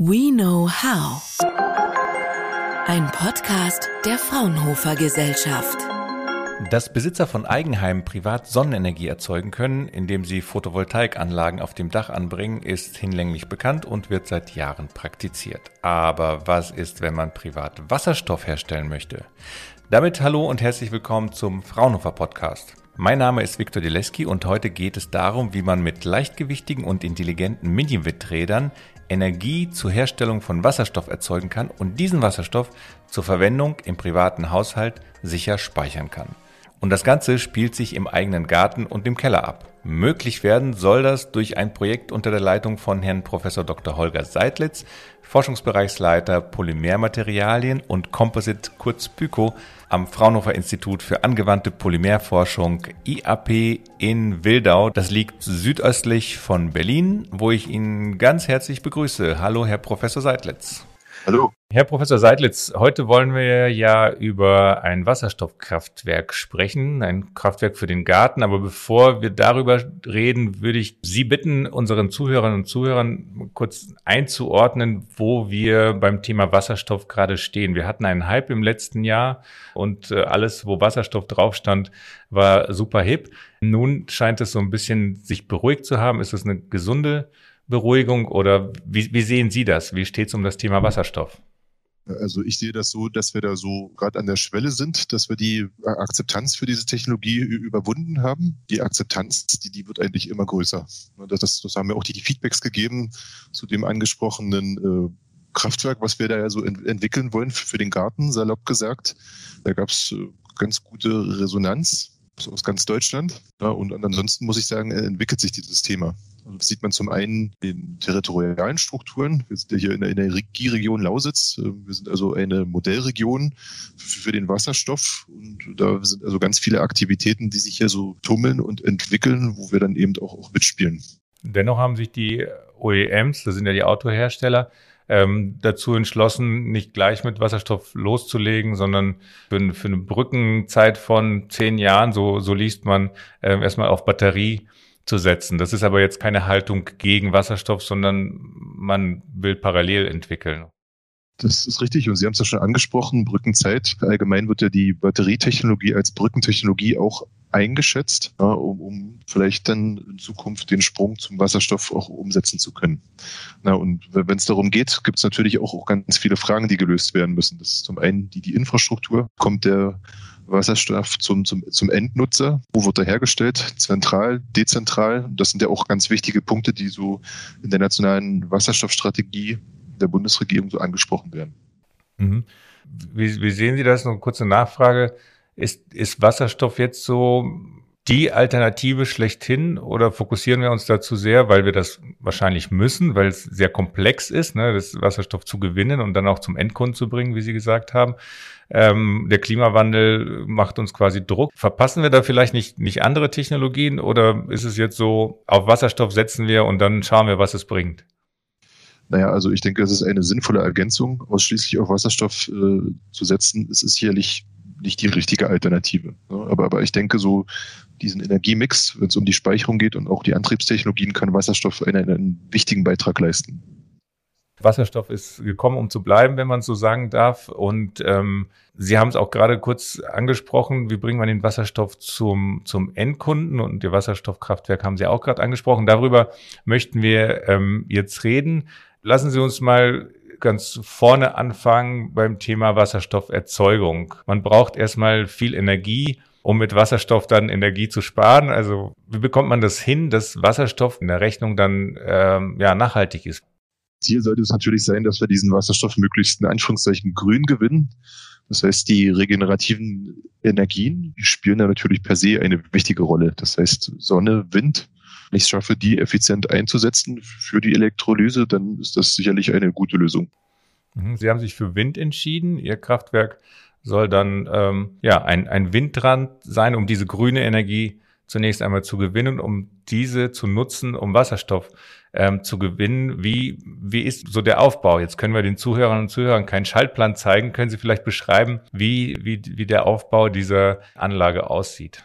We Know How. Ein Podcast der Fraunhofer Gesellschaft. Dass Besitzer von Eigenheimen privat Sonnenenergie erzeugen können, indem sie Photovoltaikanlagen auf dem Dach anbringen, ist hinlänglich bekannt und wird seit Jahren praktiziert. Aber was ist, wenn man privat Wasserstoff herstellen möchte? Damit hallo und herzlich willkommen zum Fraunhofer Podcast. Mein Name ist Viktor Dileski und heute geht es darum, wie man mit leichtgewichtigen und intelligenten Mini-Windrädern Energie zur Herstellung von Wasserstoff erzeugen kann und diesen Wasserstoff zur Verwendung im privaten Haushalt sicher speichern kann. Und das Ganze spielt sich im eigenen Garten und im Keller ab. Möglich werden soll das durch ein Projekt unter der Leitung von Herrn Prof. Dr. Holger Seidlitz, Forschungsbereichsleiter Polymermaterialien und Composite kurz PYCO am Fraunhofer Institut für angewandte Polymerforschung IAP in Wildau. Das liegt südöstlich von Berlin, wo ich ihn ganz herzlich begrüße. Hallo, Herr Professor Seidlitz. Hallo. Herr Professor Seidlitz, heute wollen wir ja über ein Wasserstoffkraftwerk sprechen, ein Kraftwerk für den Garten. Aber bevor wir darüber reden, würde ich Sie bitten, unseren Zuhörern und Zuhörern kurz einzuordnen, wo wir beim Thema Wasserstoff gerade stehen. Wir hatten einen Hype im letzten Jahr und äh, alles, wo Wasserstoff drauf stand, war super hip. Nun scheint es so ein bisschen sich beruhigt zu haben. Ist es eine gesunde Beruhigung oder wie, wie sehen Sie das? Wie steht es um das Thema Wasserstoff? Also ich sehe das so, dass wir da so gerade an der Schwelle sind, dass wir die Akzeptanz für diese Technologie überwunden haben. Die Akzeptanz, die, die wird eigentlich immer größer. Das, das, das haben mir auch die, die Feedbacks gegeben zu dem angesprochenen äh, Kraftwerk, was wir da ja so ent entwickeln wollen für, für den Garten, salopp gesagt. Da gab es äh, ganz gute Resonanz aus ganz Deutschland. Ja, und ansonsten muss ich sagen, entwickelt sich dieses Thema. Also das sieht man zum einen in territorialen Strukturen. Wir sind ja hier in der Energieregion Lausitz. Wir sind also eine Modellregion für den Wasserstoff. Und da sind also ganz viele Aktivitäten, die sich hier so tummeln und entwickeln, wo wir dann eben auch, auch mitspielen. Dennoch haben sich die OEMs, das sind ja die Autohersteller, ähm, dazu entschlossen, nicht gleich mit Wasserstoff loszulegen, sondern für, für eine Brückenzeit von zehn Jahren, so, so liest man, äh, erstmal auf Batterie zu setzen. Das ist aber jetzt keine Haltung gegen Wasserstoff, sondern man will parallel entwickeln. Das ist richtig und Sie haben es ja schon angesprochen, Brückenzeit. Allgemein wird ja die Batterietechnologie als Brückentechnologie auch eingeschätzt, ja, um, um vielleicht dann in Zukunft den Sprung zum Wasserstoff auch umsetzen zu können. Na, und wenn es darum geht, gibt es natürlich auch, auch ganz viele Fragen, die gelöst werden müssen. Das ist zum einen die, die Infrastruktur. Kommt der Wasserstoff zum, zum, zum Endnutzer? Wo wird er hergestellt? Zentral, dezentral? Das sind ja auch ganz wichtige Punkte, die so in der nationalen Wasserstoffstrategie der Bundesregierung so angesprochen werden. Mhm. Wie, wie sehen Sie das? Noch eine kurze Nachfrage. Ist, ist Wasserstoff jetzt so die Alternative schlechthin oder fokussieren wir uns dazu sehr, weil wir das wahrscheinlich müssen, weil es sehr komplex ist, ne, das Wasserstoff zu gewinnen und dann auch zum Endkunden zu bringen, wie Sie gesagt haben. Ähm, der Klimawandel macht uns quasi Druck. Verpassen wir da vielleicht nicht, nicht andere Technologien oder ist es jetzt so, auf Wasserstoff setzen wir und dann schauen wir, was es bringt? Naja, also ich denke, es ist eine sinnvolle Ergänzung, ausschließlich auf Wasserstoff äh, zu setzen. Es ist sicherlich nicht die richtige Alternative. Aber, aber ich denke, so diesen Energiemix, wenn es um die Speicherung geht und auch die Antriebstechnologien, kann Wasserstoff einen, einen wichtigen Beitrag leisten. Wasserstoff ist gekommen, um zu bleiben, wenn man so sagen darf. Und ähm, Sie haben es auch gerade kurz angesprochen, wie bringen wir den Wasserstoff zum, zum Endkunden? Und Ihr Wasserstoffkraftwerk haben Sie auch gerade angesprochen. Darüber möchten wir ähm, jetzt reden. Lassen Sie uns mal ganz vorne anfangen beim Thema Wasserstofferzeugung. Man braucht erstmal viel Energie, um mit Wasserstoff dann Energie zu sparen. Also wie bekommt man das hin, dass Wasserstoff in der Rechnung dann ähm, ja nachhaltig ist? Ziel sollte es natürlich sein, dass wir diesen Wasserstoff möglichst in Anführungszeichen grün gewinnen. Das heißt, die regenerativen Energien spielen da natürlich per se eine wichtige Rolle. Das heißt, Sonne, Wind, ich es schaffe, die effizient einzusetzen für die Elektrolyse, dann ist das sicherlich eine gute Lösung. Mhm. Sie haben sich für Wind entschieden. Ihr Kraftwerk soll dann ähm, ja ein, ein Windrand sein, um diese grüne Energie zunächst einmal zu gewinnen, um diese zu nutzen, um Wasserstoff ähm, zu gewinnen. Wie, wie ist so der Aufbau? Jetzt können wir den Zuhörern und Zuhörern keinen Schaltplan zeigen. Können Sie vielleicht beschreiben, wie, wie, wie der Aufbau dieser Anlage aussieht?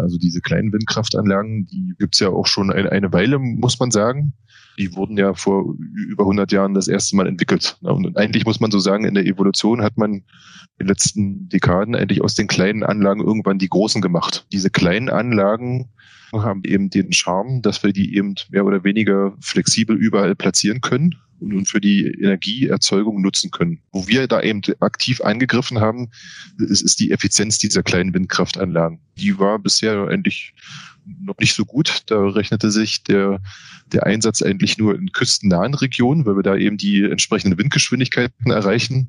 Also diese kleinen Windkraftanlagen, die gibt's ja auch schon eine, Weile, muss man sagen. Die wurden ja vor über 100 Jahren das erste Mal entwickelt. Und eigentlich muss man so sagen, in der Evolution hat man in den letzten Dekaden eigentlich aus den kleinen Anlagen irgendwann die großen gemacht. Diese kleinen Anlagen haben eben den Charme, dass wir die eben mehr oder weniger flexibel überall platzieren können und für die Energieerzeugung nutzen können. Wo wir da eben aktiv eingegriffen haben, ist, ist die Effizienz dieser kleinen Windkraftanlagen. Die war bisher eigentlich noch nicht so gut. Da rechnete sich der, der Einsatz eigentlich nur in küstennahen Regionen, weil wir da eben die entsprechenden Windgeschwindigkeiten erreichen.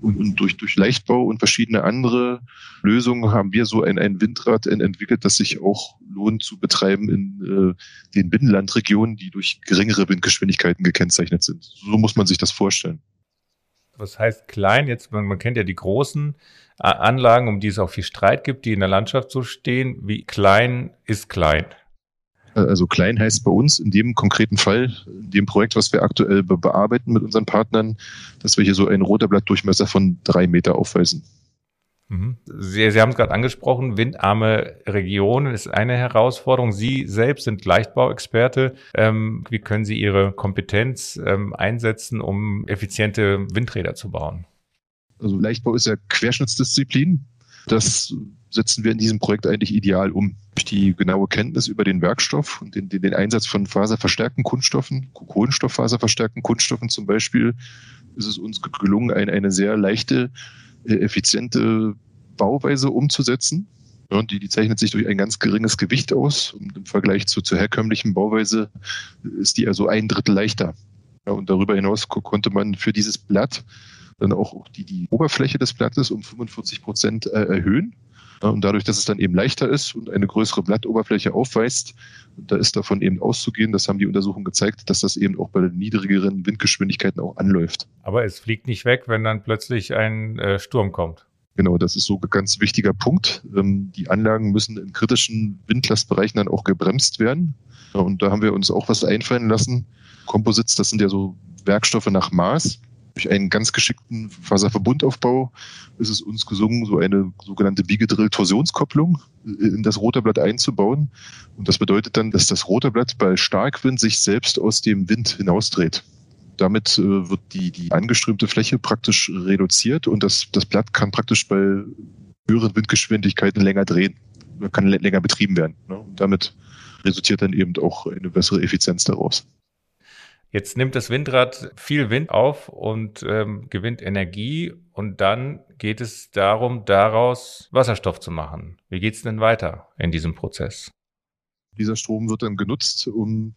Und, und durch, durch Leichtbau und verschiedene andere Lösungen haben wir so ein, ein Windrad entwickelt, das sich auch lohnt zu betreiben in äh, den Binnenlandregionen, die durch geringere Windgeschwindigkeiten gekennzeichnet sind. So muss man sich das vorstellen. Was heißt klein? Jetzt, man, man kennt ja die großen äh, Anlagen, um die es auch viel Streit gibt, die in der Landschaft so stehen. Wie klein ist klein? Also klein heißt bei uns in dem konkreten Fall, in dem Projekt, was wir aktuell bearbeiten mit unseren Partnern, dass wir hier so einen Rotorblattdurchmesser von drei Meter aufweisen. Mhm. Sie, Sie haben es gerade angesprochen, windarme Regionen ist eine Herausforderung. Sie selbst sind Leichtbauexperte. Ähm, wie können Sie Ihre Kompetenz ähm, einsetzen, um effiziente Windräder zu bauen? Also Leichtbau ist ja Querschnittsdisziplin. Das setzen wir in diesem Projekt eigentlich ideal um. Durch die genaue Kenntnis über den Werkstoff und den, den, den Einsatz von faserverstärkten Kunststoffen, Kohlenstofffaserverstärkten Kunststoffen zum Beispiel, ist es uns gelungen, eine, eine sehr leichte, effiziente Bauweise umzusetzen. Ja, die, die zeichnet sich durch ein ganz geringes Gewicht aus. Und im Vergleich zu, zur herkömmlichen Bauweise ist die also ein Drittel leichter. Ja, und darüber hinaus konnte man für dieses Blatt dann auch die, die Oberfläche des Blattes um 45 Prozent äh, erhöhen. Und dadurch, dass es dann eben leichter ist und eine größere Blattoberfläche aufweist, da ist davon eben auszugehen, das haben die Untersuchungen gezeigt, dass das eben auch bei den niedrigeren Windgeschwindigkeiten auch anläuft. Aber es fliegt nicht weg, wenn dann plötzlich ein äh, Sturm kommt. Genau, das ist so ein ganz wichtiger Punkt. Ähm, die Anlagen müssen in kritischen Windlastbereichen dann auch gebremst werden. Und da haben wir uns auch was einfallen lassen. Composites, das sind ja so Werkstoffe nach Maß. Durch einen ganz geschickten Faserverbundaufbau ist es uns gesungen, so eine sogenannte Biegedrill-Torsionskopplung in das Rotorblatt einzubauen. Und das bedeutet dann, dass das Rotorblatt bei Starkwind sich selbst aus dem Wind hinausdreht. Damit äh, wird die, die angeströmte Fläche praktisch reduziert und das, das Blatt kann praktisch bei höheren Windgeschwindigkeiten länger drehen, kann länger betrieben werden. Ne? Und damit resultiert dann eben auch eine bessere Effizienz daraus. Jetzt nimmt das Windrad viel Wind auf und ähm, gewinnt Energie und dann geht es darum, daraus Wasserstoff zu machen. Wie geht es denn weiter in diesem Prozess? Dieser Strom wird dann genutzt, um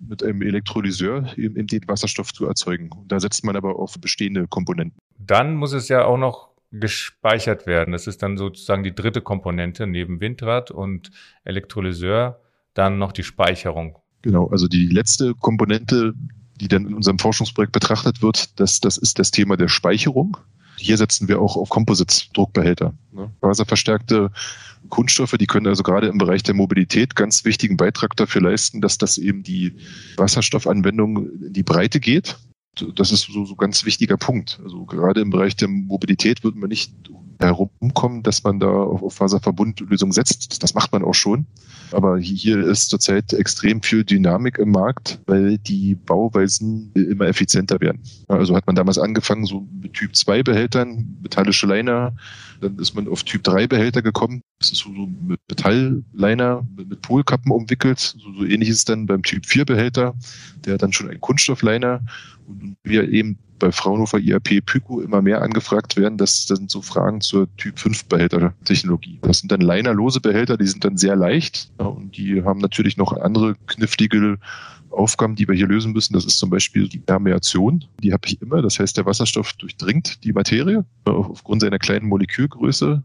mit einem Elektrolyseur eben den Wasserstoff zu erzeugen. Da setzt man aber auf bestehende Komponenten. Dann muss es ja auch noch gespeichert werden. Das ist dann sozusagen die dritte Komponente neben Windrad und Elektrolyseur, dann noch die Speicherung. Genau, also die letzte Komponente, die dann in unserem Forschungsprojekt betrachtet wird, das, das ist das Thema der Speicherung. Hier setzen wir auch auf Composites-Druckbehälter. Ne? Faserverstärkte Kunststoffe, die können also gerade im Bereich der Mobilität ganz wichtigen Beitrag dafür leisten, dass das eben die Wasserstoffanwendung in die Breite geht. Das ist so, so ganz wichtiger Punkt. Also gerade im Bereich der Mobilität wird man nicht herumkommen, dass man da auf Faserverbundlösungen setzt. Das macht man auch schon. Aber hier ist zurzeit extrem viel Dynamik im Markt, weil die Bauweisen immer effizienter werden. Also hat man damals angefangen, so mit Typ 2 Behältern, metallische Liner, dann ist man auf Typ 3 Behälter gekommen. Das ist so, mit Metallliner, mit, Polkappen umwickelt. So, so ähnlich ist es dann beim Typ 4 Behälter, der dann schon ein Kunststoffliner und wir eben bei Fraunhofer IAP Pyco immer mehr angefragt werden, das sind so Fragen zur Typ 5 Behältertechnologie. Das sind dann linerlose Behälter, die sind dann sehr leicht und die haben natürlich noch andere knifflige Aufgaben, die wir hier lösen müssen. Das ist zum Beispiel die Permeation. Die habe ich immer. Das heißt, der Wasserstoff durchdringt die Materie aufgrund seiner kleinen Molekülgröße.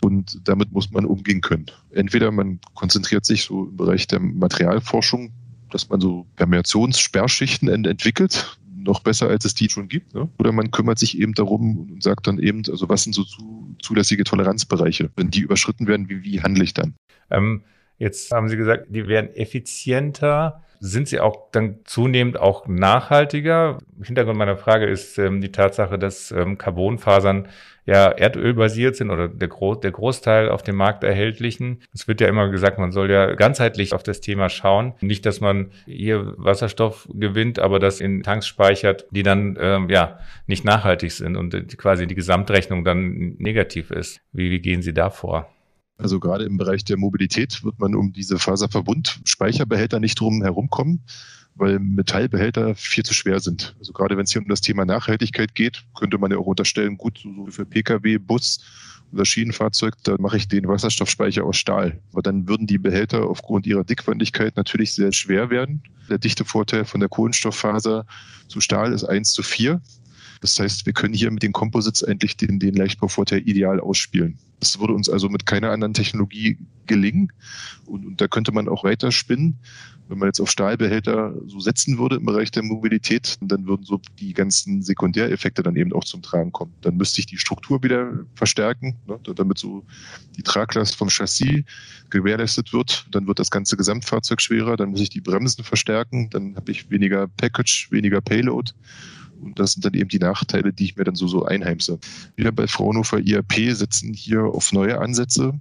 Und damit muss man umgehen können. Entweder man konzentriert sich so im Bereich der Materialforschung, dass man so Permeationssperrschichten entwickelt, noch besser, als es die schon gibt. Ne? Oder man kümmert sich eben darum und sagt dann eben, also was sind so zu, zulässige Toleranzbereiche? Wenn die überschritten werden, wie, wie handle ich dann? Ähm, jetzt haben Sie gesagt, die werden effizienter. Sind sie auch dann zunehmend auch nachhaltiger? Hintergrund meiner Frage ist ähm, die Tatsache, dass ähm, Carbonfasern ja erdölbasiert sind oder der, Gro der Großteil auf dem Markt erhältlichen. Es wird ja immer gesagt, man soll ja ganzheitlich auf das Thema schauen. Nicht, dass man hier Wasserstoff gewinnt, aber das in Tanks speichert, die dann ähm, ja nicht nachhaltig sind und quasi die Gesamtrechnung dann negativ ist. Wie, wie gehen Sie da vor? Also gerade im Bereich der Mobilität wird man um diese Faserverbund-Speicherbehälter nicht drum herumkommen weil Metallbehälter viel zu schwer sind. Also gerade wenn es hier um das Thema Nachhaltigkeit geht, könnte man ja auch unterstellen, gut, so für Pkw, Bus oder Schienenfahrzeug, da mache ich den Wasserstoffspeicher aus Stahl. Aber dann würden die Behälter aufgrund ihrer Dickwandigkeit natürlich sehr schwer werden. Der dichte Vorteil von der Kohlenstofffaser zu Stahl ist 1 zu 4. Das heißt, wir können hier mit den Composites eigentlich den, den Leichtbauvorteil ideal ausspielen. Das würde uns also mit keiner anderen Technologie gelingen. Und, und da könnte man auch weiter spinnen. Wenn man jetzt auf Stahlbehälter so setzen würde im Bereich der Mobilität, dann würden so die ganzen Sekundäreffekte dann eben auch zum Tragen kommen. Dann müsste ich die Struktur wieder verstärken, ne, damit so die Traglast vom Chassis gewährleistet wird. Dann wird das ganze Gesamtfahrzeug schwerer. Dann muss ich die Bremsen verstärken. Dann habe ich weniger Package, weniger Payload. Und das sind dann eben die Nachteile, die ich mir dann so, so einheimse. Wir bei Fraunhofer IAP setzen hier auf neue Ansätze.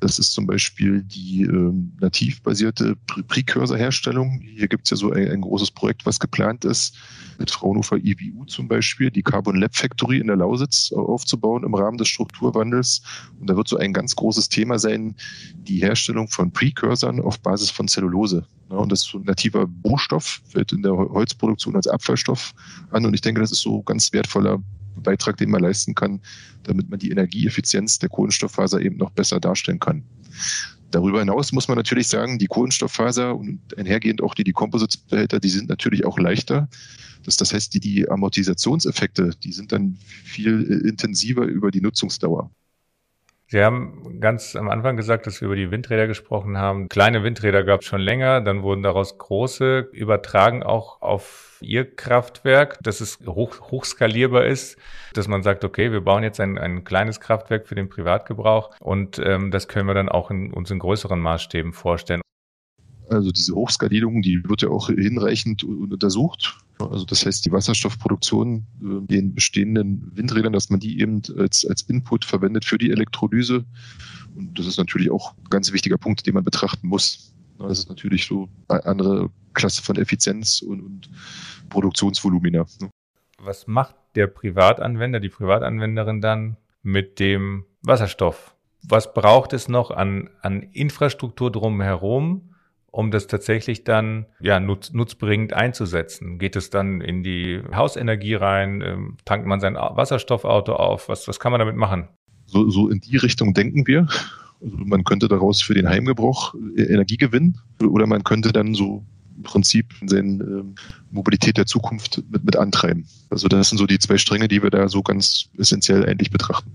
Das ist zum Beispiel die äh, nativbasierte Precursor-Herstellung. Hier gibt es ja so ein, ein, großes Projekt, was geplant ist, mit Fraunhofer IWU zum Beispiel, die Carbon Lab Factory in der Lausitz aufzubauen im Rahmen des Strukturwandels. Und da wird so ein ganz großes Thema sein, die Herstellung von Precursoren auf Basis von Zellulose. Ja, und das ist so ein nativer Rohstoff, fällt in der Holzproduktion als Abfallstoff an. Und ich denke, das ist so ganz wertvoller Beitrag, den man leisten kann, damit man die Energieeffizienz der Kohlenstofffaser eben noch besser darstellen kann. Darüber hinaus muss man natürlich sagen, die Kohlenstofffaser und einhergehend auch die, die Composites-Behälter, die sind natürlich auch leichter. Das, das heißt, die, die Amortisationseffekte, die sind dann viel äh, intensiver über die Nutzungsdauer. Sie haben ganz am Anfang gesagt, dass wir über die Windräder gesprochen haben. Kleine Windräder gab es schon länger, dann wurden daraus große, übertragen auch auf Ihr Kraftwerk, dass es hoch, hochskalierbar ist, dass man sagt, okay, wir bauen jetzt ein, ein kleines Kraftwerk für den Privatgebrauch und ähm, das können wir dann auch in, uns in größeren Maßstäben vorstellen. Also diese Hochskalierung, die wird ja auch hinreichend untersucht. Also das heißt, die Wasserstoffproduktion äh, den bestehenden Windrädern, dass man die eben als, als Input verwendet für die Elektrolyse. Und das ist natürlich auch ein ganz wichtiger Punkt, den man betrachten muss. Das ist natürlich so eine andere Klasse von Effizienz und, und Produktionsvolumina. Ne? Was macht der Privatanwender, die Privatanwenderin dann mit dem Wasserstoff? Was braucht es noch an, an Infrastruktur drumherum, um das tatsächlich dann ja, nutz, nutzbringend einzusetzen? Geht es dann in die Hausenergie rein? Ähm, tankt man sein Wasserstoffauto auf? Was, was kann man damit machen? So, so in die Richtung denken wir. Also man könnte daraus für den Heimgebrauch äh, Energie gewinnen oder man könnte dann so im Prinzip seine ähm, Mobilität der Zukunft mit, mit antreiben. Also das sind so die zwei Stränge, die wir da so ganz essentiell eigentlich betrachten.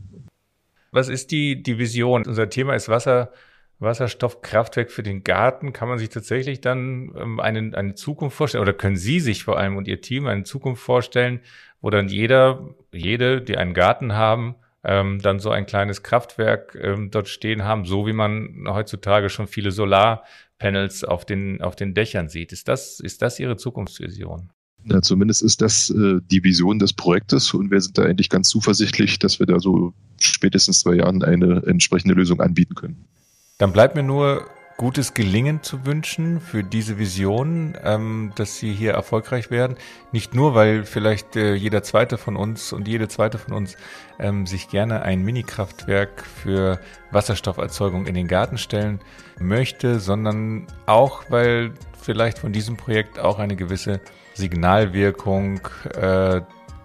Was ist die, die Vision? Unser Thema ist Wasser. Wasserstoffkraftwerk für den Garten. Kann man sich tatsächlich dann ähm, eine, eine Zukunft vorstellen oder können Sie sich vor allem und Ihr Team eine Zukunft vorstellen, wo dann jeder, jede, die einen Garten haben, ähm, dann so ein kleines Kraftwerk ähm, dort stehen haben, so wie man heutzutage schon viele Solarpanels auf den, auf den Dächern sieht. Ist das, ist das Ihre Zukunftsvision? Ja, zumindest ist das äh, die Vision des Projektes und wir sind da eigentlich ganz zuversichtlich, dass wir da so spätestens zwei Jahren eine entsprechende Lösung anbieten können. Dann bleibt mir nur gutes Gelingen zu wünschen für diese Vision, ähm, dass sie hier erfolgreich werden. Nicht nur, weil vielleicht äh, jeder zweite von uns und jede zweite von uns ähm, sich gerne ein Mini-Kraftwerk für Wasserstofferzeugung in den Garten stellen möchte, sondern auch, weil vielleicht von diesem Projekt auch eine gewisse Signalwirkung äh,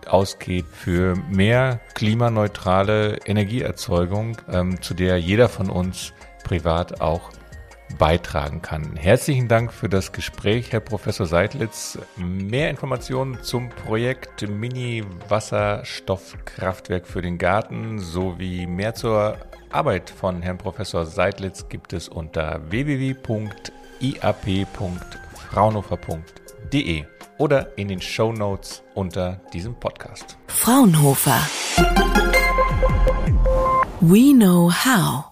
ausgeht für mehr klimaneutrale Energieerzeugung, ähm, zu der jeder von uns privat auch beitragen kann. Herzlichen Dank für das Gespräch, Herr Professor Seidlitz. Mehr Informationen zum Projekt Mini-Wasserstoffkraftwerk für den Garten sowie mehr zur Arbeit von Herrn Professor Seidlitz gibt es unter www.iap.fraunhofer.de oder in den Show Notes unter diesem Podcast. Fraunhofer. We know how.